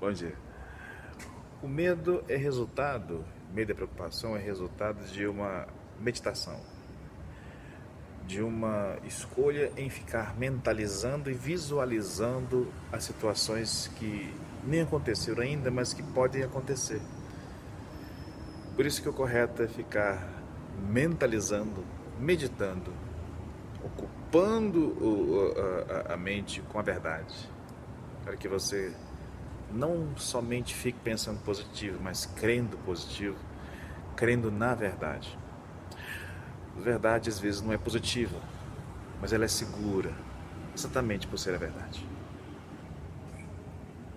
Bom dia. O medo é resultado, medo e preocupação é resultado de uma meditação, de uma escolha em ficar mentalizando e visualizando as situações que nem aconteceram ainda, mas que podem acontecer. Por isso que o correto é ficar mentalizando, meditando, ocupando a mente com a verdade, para que você não somente fique pensando positivo, mas crendo positivo, crendo na verdade. A verdade às vezes não é positiva, mas ela é segura, exatamente por ser a verdade.